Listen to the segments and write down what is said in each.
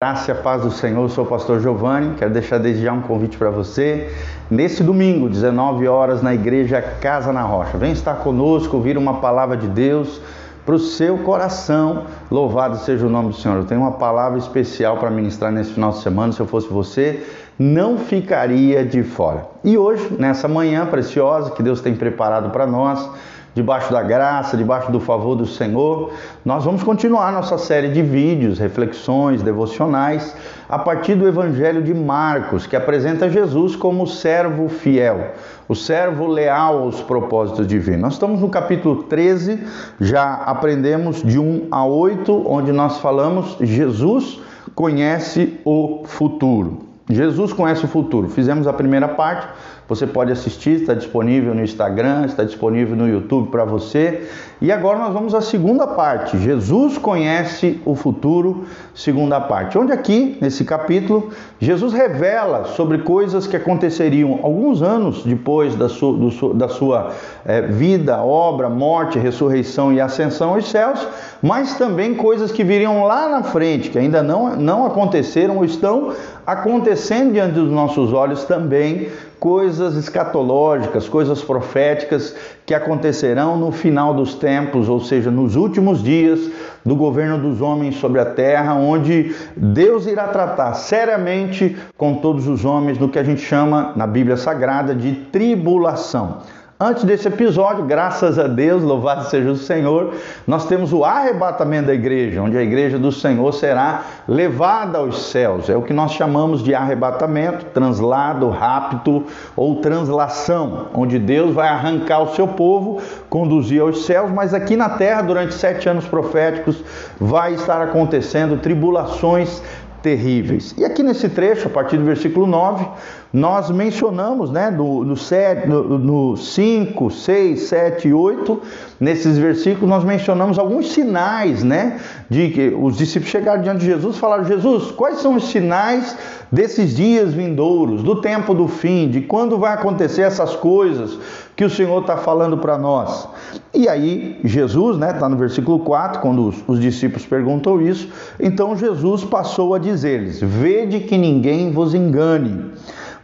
Graça e a paz do Senhor, eu sou o pastor Giovanni, quero deixar desde já um convite para você. Nesse domingo, 19 horas, na igreja Casa na Rocha. Vem estar conosco, ouvir uma palavra de Deus para o seu coração. Louvado seja o nome do Senhor. Eu tenho uma palavra especial para ministrar nesse final de semana. Se eu fosse você, não ficaria de fora. E hoje, nessa manhã preciosa que Deus tem preparado para nós, debaixo da graça, debaixo do favor do Senhor, nós vamos continuar nossa série de vídeos, reflexões, devocionais, a partir do Evangelho de Marcos, que apresenta Jesus como servo fiel, o servo leal aos propósitos divinos. Nós estamos no capítulo 13, já aprendemos de 1 a 8, onde nós falamos Jesus conhece o futuro. Jesus conhece o futuro. Fizemos a primeira parte, você pode assistir, está disponível no Instagram, está disponível no YouTube para você. E agora nós vamos à segunda parte. Jesus conhece o futuro, segunda parte. Onde aqui, nesse capítulo, Jesus revela sobre coisas que aconteceriam alguns anos depois da sua, do, da sua é, vida, obra, morte, ressurreição e ascensão aos céus, mas também coisas que viriam lá na frente, que ainda não, não aconteceram ou estão acontecendo diante dos nossos olhos também coisas escatológicas, coisas proféticas que acontecerão no final dos tempos, ou seja, nos últimos dias do governo dos homens sobre a terra, onde Deus irá tratar seriamente com todos os homens no que a gente chama na Bíblia Sagrada de tribulação. Antes desse episódio, graças a Deus, louvado seja o Senhor, nós temos o arrebatamento da igreja, onde a igreja do Senhor será levada aos céus. É o que nós chamamos de arrebatamento, translado, rapto ou translação, onde Deus vai arrancar o seu povo, conduzir aos céus, mas aqui na terra, durante sete anos proféticos, vai estar acontecendo tribulações terríveis. E aqui nesse trecho, a partir do versículo 9, nós mencionamos, né, no, no, 7, no, no 5, 6, 7 e 8, nesses versículos, nós mencionamos alguns sinais, né, de que os discípulos chegaram diante de Jesus e falaram: Jesus, quais são os sinais desses dias vindouros, do tempo do fim, de quando vai acontecer essas coisas que o Senhor está falando para nós? E aí, Jesus, né, está no versículo 4, quando os, os discípulos perguntam isso, então Jesus passou a dizer-lhes: Vede que ninguém vos engane.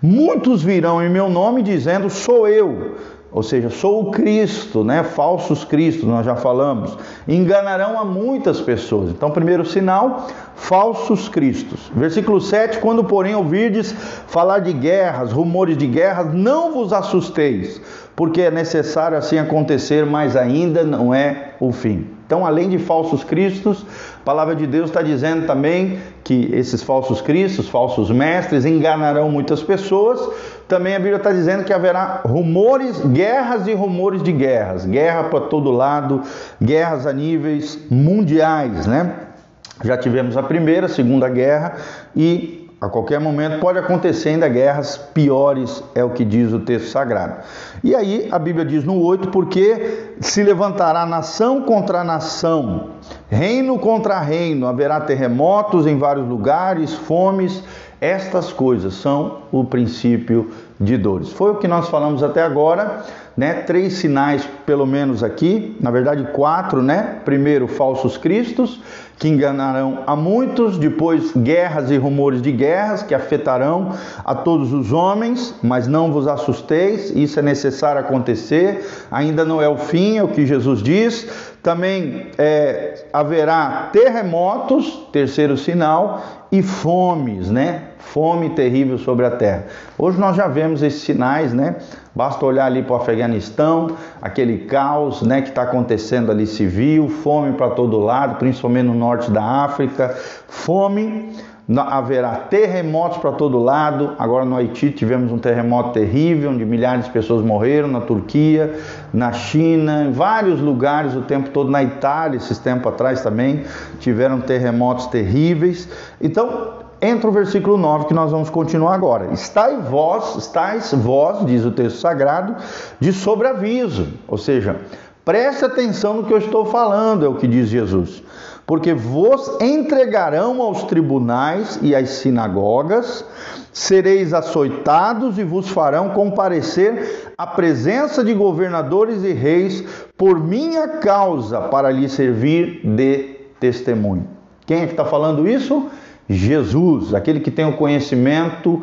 Muitos virão em meu nome dizendo: Sou eu. Ou seja, sou o Cristo, né? Falsos Cristos, nós já falamos. Enganarão a muitas pessoas. Então, primeiro sinal, falsos cristos. Versículo 7: Quando, porém, ouvirdes falar de guerras, rumores de guerras, não vos assusteis, porque é necessário assim acontecer, mas ainda não é o fim. Então, além de falsos cristos, a palavra de Deus está dizendo também que esses falsos cristos, falsos mestres, enganarão muitas pessoas. Também a Bíblia está dizendo que haverá rumores, guerras e rumores de guerras, guerra para todo lado, guerras a níveis mundiais, né? Já tivemos a primeira, a segunda guerra e a qualquer momento pode acontecer ainda guerras piores, é o que diz o texto sagrado. E aí a Bíblia diz no 8: porque se levantará nação contra nação, reino contra reino, haverá terremotos em vários lugares, fomes. Estas coisas são o princípio de dores. Foi o que nós falamos até agora, né? Três sinais, pelo menos aqui, na verdade quatro, né? Primeiro, falsos cristos que enganarão a muitos, depois guerras e rumores de guerras que afetarão a todos os homens, mas não vos assusteis, isso é necessário acontecer, ainda não é o fim, é o que Jesus diz. Também é, haverá terremotos, terceiro sinal, e fomes, né? Fome terrível sobre a terra. Hoje nós já vemos esses sinais, né? Basta olhar ali para o Afeganistão, aquele caos né, que está acontecendo ali civil, fome para todo lado, principalmente no norte da África, fome, haverá terremotos para todo lado. Agora no Haiti tivemos um terremoto terrível, onde milhares de pessoas morreram, na Turquia, na China, em vários lugares o tempo todo, na Itália, esses tempos atrás também, tiveram terremotos terríveis. Então, entra o versículo 9 que nós vamos continuar agora. Estais vós, estais vós, diz o texto sagrado, de sobreaviso, ou seja, preste atenção no que eu estou falando, é o que diz Jesus. Porque vos entregarão aos tribunais e às sinagogas, sereis açoitados e vos farão comparecer à presença de governadores e reis por minha causa, para lhe servir de testemunho. Quem é que está falando isso? Jesus, aquele que tem o conhecimento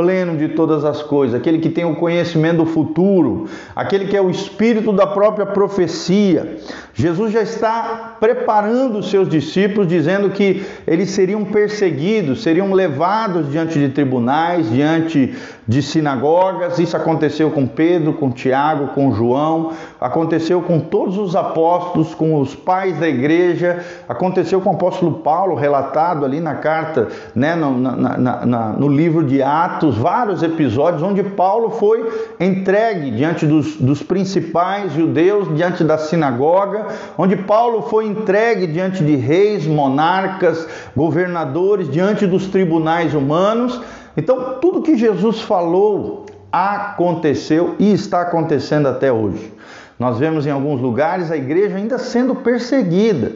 pleno de todas as coisas, aquele que tem o conhecimento do futuro, aquele que é o espírito da própria profecia. Jesus já está preparando os seus discípulos, dizendo que eles seriam perseguidos, seriam levados diante de tribunais, diante de sinagogas. Isso aconteceu com Pedro, com Tiago, com João, aconteceu com todos os apóstolos, com os pais da igreja, aconteceu com o apóstolo Paulo, relatado ali na carta, né, no, na, na, na, no livro de Atos, vários episódios onde Paulo foi entregue diante dos, dos principais judeus, diante da sinagoga, onde Paulo foi entregue diante de reis, monarcas, governadores, diante dos tribunais humanos. Então, tudo que Jesus falou aconteceu e está acontecendo até hoje. Nós vemos em alguns lugares a igreja ainda sendo perseguida,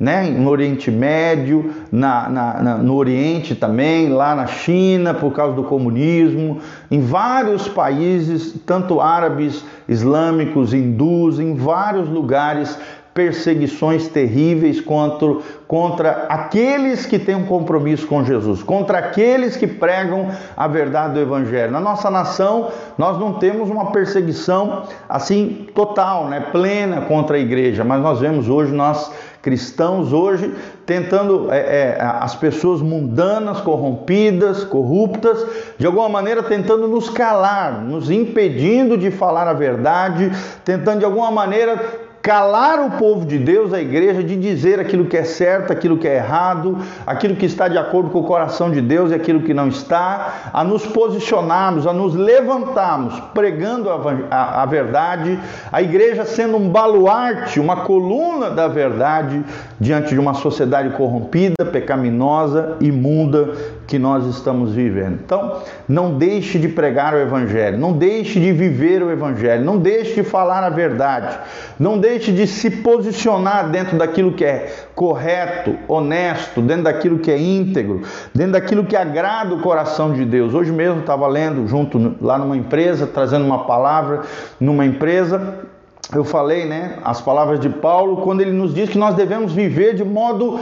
né? no Oriente Médio, na, na, na, no Oriente também, lá na China, por causa do comunismo, em vários países, tanto árabes, islâmicos, hindus, em vários lugares perseguições terríveis contra, contra aqueles que têm um compromisso com Jesus, contra aqueles que pregam a verdade do Evangelho. Na nossa nação, nós não temos uma perseguição assim total, né, plena contra a igreja, mas nós vemos hoje nós cristãos hoje tentando é, é, as pessoas mundanas, corrompidas, corruptas, de alguma maneira tentando nos calar, nos impedindo de falar a verdade, tentando de alguma maneira calar o povo de Deus, a igreja, de dizer aquilo que é certo, aquilo que é errado, aquilo que está de acordo com o coração de Deus e aquilo que não está, a nos posicionarmos, a nos levantarmos, pregando a, a, a verdade, a igreja sendo um baluarte, uma coluna da verdade diante de uma sociedade corrompida, pecaminosa, imunda que nós estamos vivendo. Então, não deixe de pregar o Evangelho, não deixe de viver o Evangelho, não deixe de falar a verdade, não deixe de se posicionar dentro daquilo que é correto, honesto, dentro daquilo que é íntegro, dentro daquilo que agrada o coração de Deus. Hoje mesmo estava lendo junto lá numa empresa, trazendo uma palavra numa empresa. Eu falei, né, as palavras de Paulo, quando ele nos diz que nós devemos viver de modo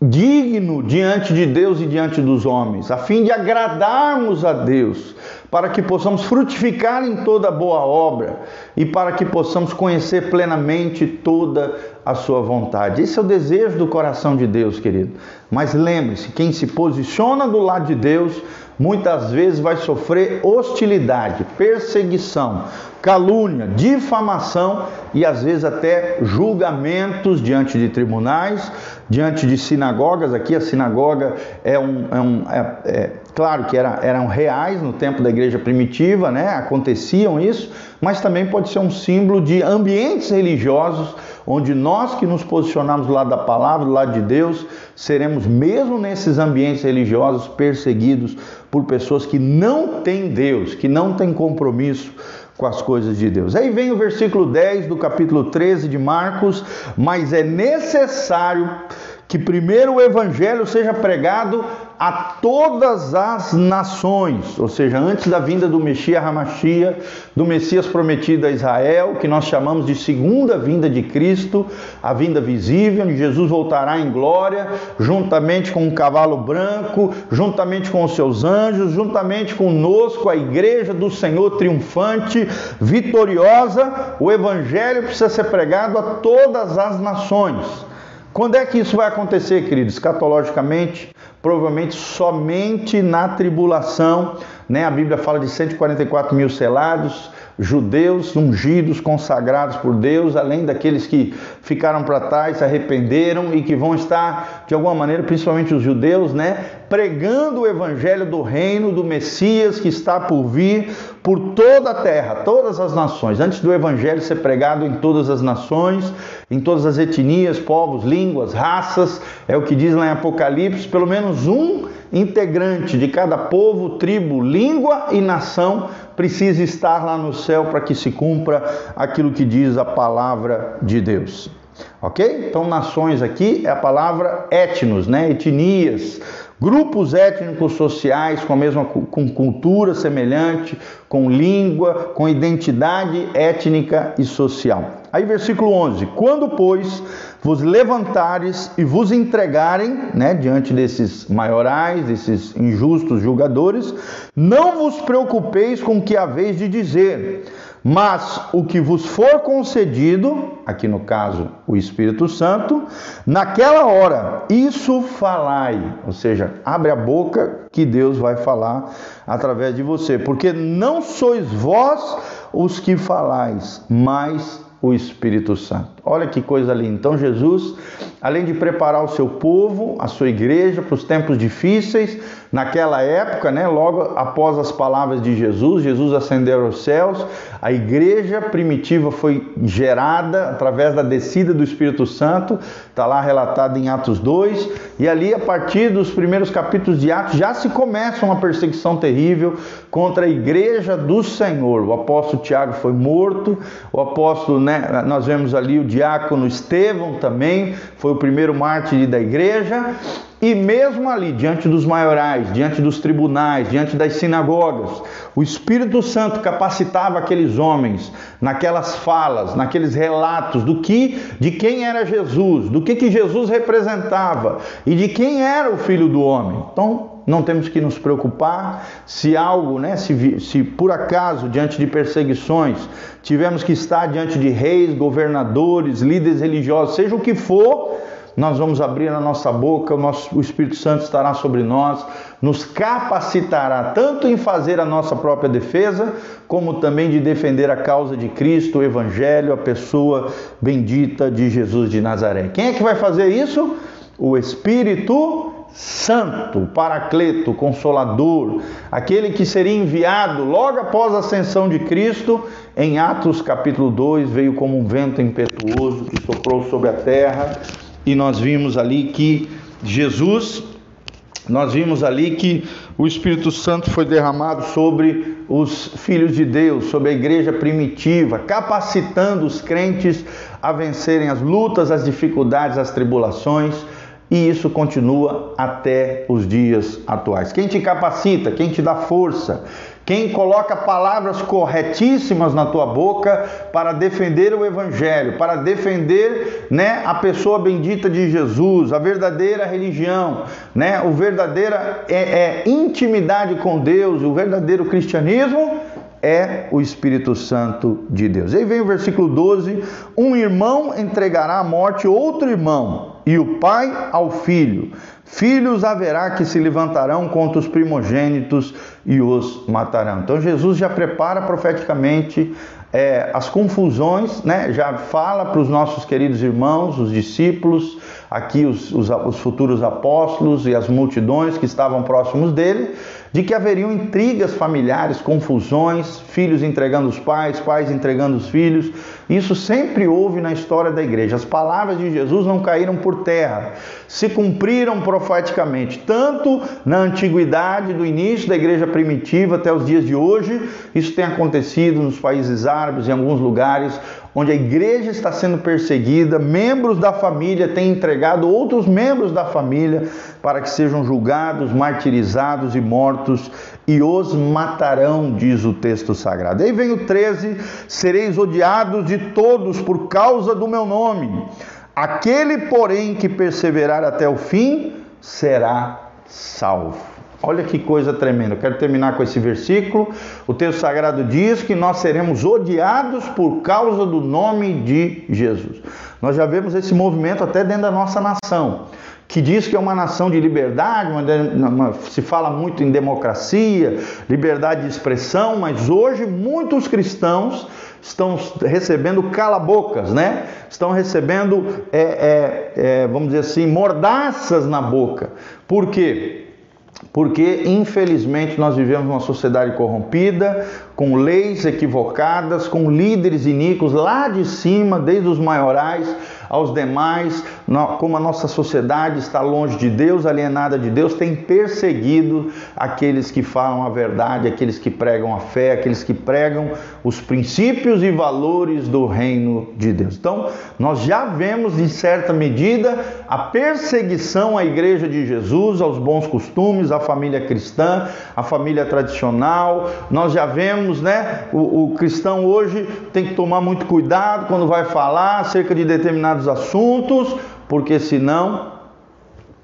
digno diante de Deus e diante dos homens, a fim de agradarmos a Deus, para que possamos frutificar em toda boa obra e para que possamos conhecer plenamente toda a sua vontade. Esse é o desejo do coração de Deus, querido. Mas lembre-se, quem se posiciona do lado de Deus, muitas vezes vai sofrer hostilidade, perseguição, calúnia, difamação e às vezes até julgamentos diante de tribunais, diante de sinagogas. Aqui a sinagoga é um. É um é, é, claro que era, eram reais no tempo da igreja primitiva, né? aconteciam isso, mas também pode ser um símbolo de ambientes religiosos onde nós que nos posicionamos do lado da palavra, do lado de Deus, seremos mesmo nesses ambientes religiosos perseguidos por pessoas que não têm Deus, que não têm compromisso com as coisas de Deus. Aí vem o versículo 10 do capítulo 13 de Marcos, mas é necessário que primeiro o evangelho seja pregado a todas as nações, ou seja, antes da vinda do Messias Hamashia, do Messias prometido a Israel, que nós chamamos de segunda vinda de Cristo, a vinda visível, onde Jesus voltará em glória, juntamente com um cavalo branco, juntamente com os seus anjos, juntamente conosco, a igreja do Senhor triunfante, vitoriosa. O evangelho precisa ser pregado a todas as nações. Quando é que isso vai acontecer, queridos? Escatologicamente, provavelmente somente na tribulação. Né? A Bíblia fala de 144 mil selados, judeus ungidos, consagrados por Deus, além daqueles que ficaram para trás, se arrependeram e que vão estar, de alguma maneira, principalmente os judeus, né, pregando o evangelho do reino do Messias que está por vir por toda a terra, todas as nações. Antes do evangelho ser pregado em todas as nações, em todas as etnias, povos, línguas, raças, é o que diz lá em Apocalipse, pelo menos um integrante de cada povo, tribo, língua e nação precisa estar lá no céu para que se cumpra aquilo que diz a palavra de Deus. Ok? Então, nações aqui é a palavra etnos, né? etnias, grupos étnicos sociais com a mesma com cultura semelhante, com língua, com identidade étnica e social. Aí, versículo 11: Quando, pois, vos levantares e vos entregarem, né, diante desses maiorais, desses injustos julgadores, não vos preocupeis com o que haveis de dizer, mas o que vos for concedido, aqui no caso o Espírito Santo, naquela hora, isso falai, ou seja, abre a boca que Deus vai falar através de você, porque não sois vós os que falais, mas o Espírito Santo. Olha que coisa linda. Então, Jesus, além de preparar o seu povo, a sua igreja para os tempos difíceis, naquela época, né, logo após as palavras de Jesus, Jesus ascendeu aos céus, a igreja primitiva foi gerada através da descida do Espírito Santo, está lá relatado em Atos 2, e ali a partir dos primeiros capítulos de Atos já se começa uma perseguição terrível contra a igreja do Senhor. O apóstolo Tiago foi morto, o apóstolo, né, nós vemos ali o diácono Estevão também, foi o primeiro mártir da igreja, e mesmo ali, diante dos maiorais, diante dos tribunais, diante das sinagogas, o Espírito Santo capacitava aqueles homens naquelas falas, naqueles relatos do que, de quem era Jesus, do que, que Jesus representava e de quem era o Filho do Homem. Então, não temos que nos preocupar se algo, né, se, se por acaso, diante de perseguições, tivemos que estar diante de reis, governadores, líderes religiosos, seja o que for, nós vamos abrir a nossa boca, o, nosso, o Espírito Santo estará sobre nós, nos capacitará tanto em fazer a nossa própria defesa, como também de defender a causa de Cristo, o Evangelho, a pessoa bendita de Jesus de Nazaré. Quem é que vai fazer isso? O Espírito Santo, Paracleto, Consolador, aquele que seria enviado logo após a ascensão de Cristo, em Atos capítulo 2, veio como um vento impetuoso que soprou sobre a terra e nós vimos ali que Jesus, nós vimos ali que o Espírito Santo foi derramado sobre os filhos de Deus, sobre a igreja primitiva, capacitando os crentes a vencerem as lutas, as dificuldades, as tribulações. E isso continua até os dias atuais. Quem te capacita, quem te dá força, quem coloca palavras corretíssimas na tua boca para defender o evangelho, para defender, né, a pessoa bendita de Jesus, a verdadeira religião, né, o verdadeira é, é intimidade com Deus, o verdadeiro cristianismo é o Espírito Santo de Deus. Aí vem o versículo 12: um irmão entregará à morte outro irmão, e o pai ao filho. Filhos haverá que se levantarão contra os primogênitos e os matarão. Então Jesus já prepara profeticamente é, as confusões, né? já fala para os nossos queridos irmãos, os discípulos, aqui os, os, os futuros apóstolos e as multidões que estavam próximos dele, de que haveriam intrigas familiares, confusões, filhos entregando os pais, pais entregando os filhos. Isso sempre houve na história da igreja. As palavras de Jesus não caíram por terra, se cumpriram profeticamente, tanto na antiguidade, do início da igreja primitiva até os dias de hoje. Isso tem acontecido nos países árabes, em alguns lugares onde a igreja está sendo perseguida, membros da família têm entregado outros membros da família para que sejam julgados, martirizados e mortos, e os matarão, diz o texto sagrado. Aí vem o 13: sereis odiados de todos por causa do meu nome. Aquele, porém, que perseverar até o fim, será salvo. Olha que coisa tremenda. Eu quero terminar com esse versículo. O texto sagrado diz que nós seremos odiados por causa do nome de Jesus. Nós já vemos esse movimento até dentro da nossa nação, que diz que é uma nação de liberdade, uma, uma, se fala muito em democracia, liberdade de expressão, mas hoje muitos cristãos estão recebendo cala-bocas, né? Estão recebendo, é, é, é, vamos dizer assim, mordaças na boca. Por quê? Porque infelizmente nós vivemos uma sociedade corrompida, com leis equivocadas, com líderes iníquos lá de cima, desde os maiorais aos demais, como a nossa sociedade está longe de Deus, alienada de Deus, tem perseguido aqueles que falam a verdade, aqueles que pregam a fé, aqueles que pregam os princípios e valores do reino de Deus. Então, nós já vemos, em certa medida, a perseguição à igreja de Jesus, aos bons costumes, à família cristã, à família tradicional. Nós já vemos, né? O, o cristão hoje tem que tomar muito cuidado quando vai falar acerca de determinados assuntos, porque senão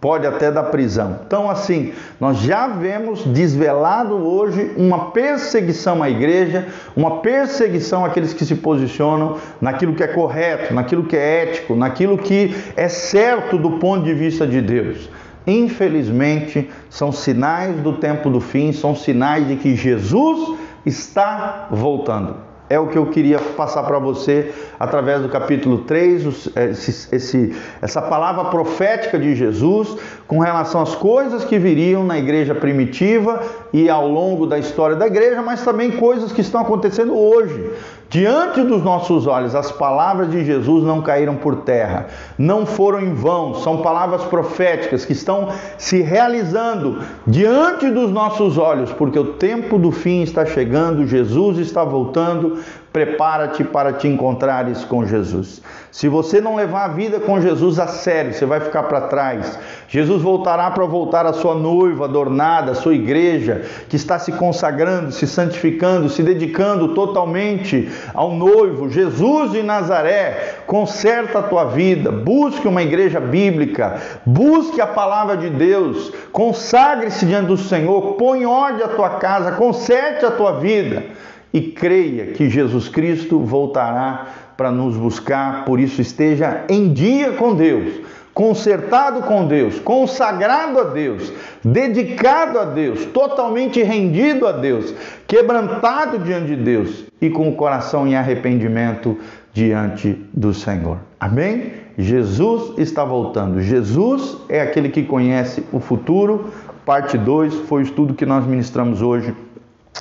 pode até dar prisão. Então, assim, nós já vemos desvelado hoje uma perseguição à igreja, uma perseguição àqueles que se posicionam naquilo que é correto, naquilo que é ético, naquilo que é certo do ponto de vista de Deus. Infelizmente, são sinais do tempo do fim, são sinais de que Jesus está voltando é o que eu queria passar para você através do capítulo 3, esse, esse, essa palavra profética de Jesus com relação às coisas que viriam na igreja primitiva e ao longo da história da igreja, mas também coisas que estão acontecendo hoje. Diante dos nossos olhos, as palavras de Jesus não caíram por terra, não foram em vão, são palavras proféticas que estão se realizando diante dos nossos olhos, porque o tempo do fim está chegando, Jesus está voltando, prepara-te para te encontrares com Jesus. Se você não levar a vida com Jesus a sério, você vai ficar para trás. Jesus voltará para voltar a sua noiva adornada, a sua igreja, que está se consagrando, se santificando, se dedicando totalmente ao noivo. Jesus de Nazaré, conserta a tua vida, busque uma igreja bíblica, busque a palavra de Deus, consagre-se diante do Senhor, põe ordem à tua casa, conserte a tua vida e creia que Jesus Cristo voltará para nos buscar, por isso esteja em dia com Deus, consertado com Deus, consagrado a Deus, dedicado a Deus, totalmente rendido a Deus, quebrantado diante de Deus e com o coração em arrependimento diante do Senhor. Amém? Jesus está voltando. Jesus é aquele que conhece o futuro. Parte 2 foi o estudo que nós ministramos hoje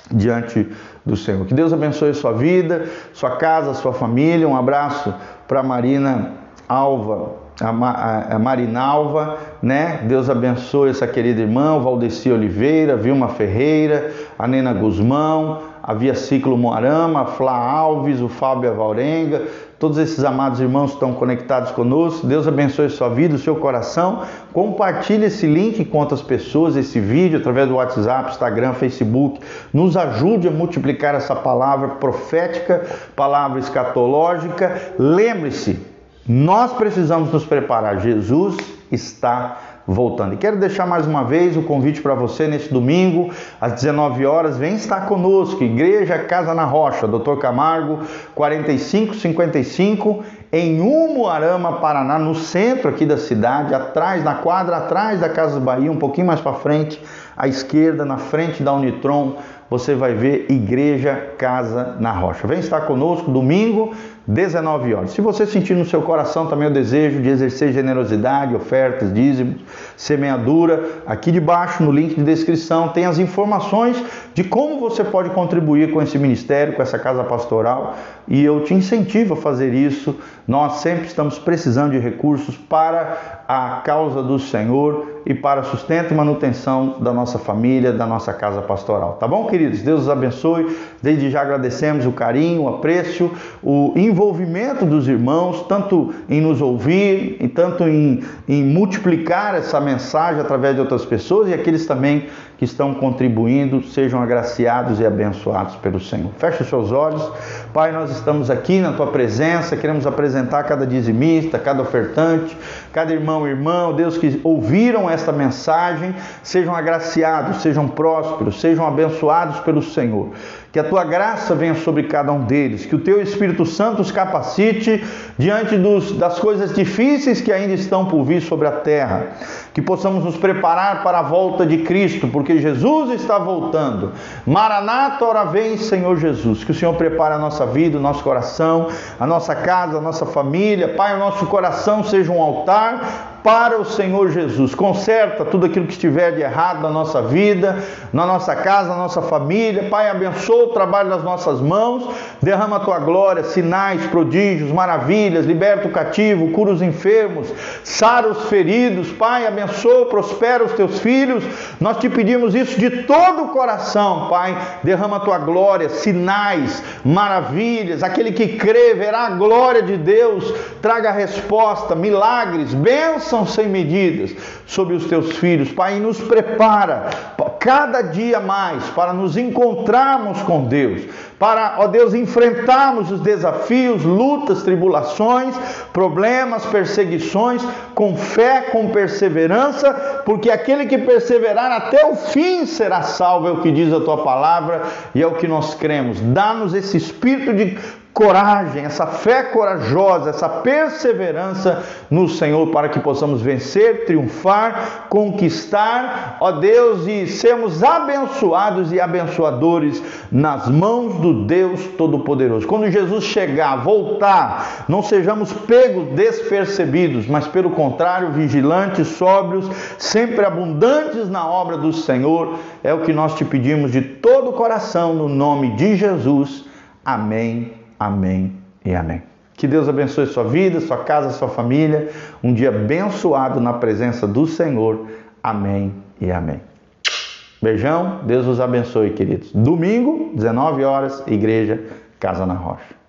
diante do Senhor. Que Deus abençoe sua vida, sua casa, sua família. Um abraço para Marina Alva, a, Marinalva, né? Deus abençoe essa querida irmã, Valdeci Oliveira, Vilma Ferreira, a Nena Guzmão, a Via Ciclo Moarama, Flá Alves, o Fábio Avalrenga, todos esses amados irmãos estão conectados conosco. Deus abençoe sua vida, o seu coração. Compartilhe esse link com outras pessoas, esse vídeo através do WhatsApp, Instagram, Facebook. Nos ajude a multiplicar essa palavra profética, palavra escatológica. Lembre-se, nós precisamos nos preparar. Jesus está voltando. E quero deixar mais uma vez o convite para você neste domingo, às 19 horas, vem estar conosco, Igreja Casa na Rocha, Dr. Camargo, 4555, em Umuarama, Paraná, no centro aqui da cidade, atrás, na quadra atrás da Casa Bahia, um pouquinho mais para frente, à esquerda, na frente da Unitron, você vai ver Igreja Casa na Rocha. Vem estar conosco domingo, 19 horas. Se você sentir no seu coração também o desejo de exercer generosidade, ofertas, dízimos, semeadura, aqui debaixo no link de descrição tem as informações de como você pode contribuir com esse ministério, com essa casa pastoral, e eu te incentivo a fazer isso. Nós sempre estamos precisando de recursos para a causa do Senhor e para sustento e manutenção da nossa família, da nossa casa pastoral. Tá bom, queridos? Deus os abençoe. Desde já agradecemos o carinho, o apreço, o envolvimento dos irmãos, tanto em nos ouvir, e tanto em, em multiplicar essa mensagem através de outras pessoas e aqueles também que estão contribuindo sejam agraciados e abençoados pelo Senhor. Feche os seus olhos. Pai, nós estamos aqui na tua presença, queremos apresentar cada dizimista, cada ofertante, cada irmão e irmã, Deus que ouviram esta mensagem, sejam agraciados, sejam prósperos, sejam abençoados pelo Senhor. Que a tua graça venha sobre cada um deles, que o teu Espírito Santo os capacite diante dos, das coisas difíceis que ainda estão por vir sobre a terra. Que possamos nos preparar para a volta de Cristo, porque Jesus está voltando. Maranata, ora vem, Senhor Jesus. Que o Senhor prepare a nossa vida, o nosso coração, a nossa casa, a nossa família. Pai, o nosso coração seja um altar para o Senhor Jesus. Conserta tudo aquilo que estiver de errado na nossa vida, na nossa casa, na nossa família. Pai, abençoa o trabalho das nossas mãos. Derrama a tua glória, sinais, prodígios, maravilhas. Liberta o cativo, cura os enfermos, sara os feridos. Pai, abençoa, prospera os teus filhos. Nós te pedimos isso de todo o coração, Pai. Derrama a tua glória, sinais, maravilhas. Aquele que crê verá a glória de Deus. Traga resposta, milagres, bênçãos sem medidas sobre os teus filhos. Pai, nos prepara cada dia mais para nos encontrarmos com Deus, para, ó Deus, enfrentarmos os desafios, lutas, tribulações, problemas, perseguições, com fé, com perseverança, porque aquele que perseverar até o fim será salvo, é o que diz a tua palavra e é o que nós cremos. Dá-nos esse espírito de coragem, essa fé corajosa, essa perseverança no Senhor para que possamos vencer, triunfar, conquistar, ó Deus, e sermos abençoados e abençoadores nas mãos do Deus Todo-Poderoso. Quando Jesus chegar, voltar, não sejamos pegos despercebidos, mas pelo contrário, vigilantes, sóbrios, sempre abundantes na obra do Senhor. É o que nós te pedimos de todo o coração, no nome de Jesus. Amém Amém e amém. Que Deus abençoe sua vida, sua casa, sua família. Um dia abençoado na presença do Senhor. Amém e amém. Beijão, Deus os abençoe, queridos. Domingo, 19 horas, Igreja Casa na Rocha.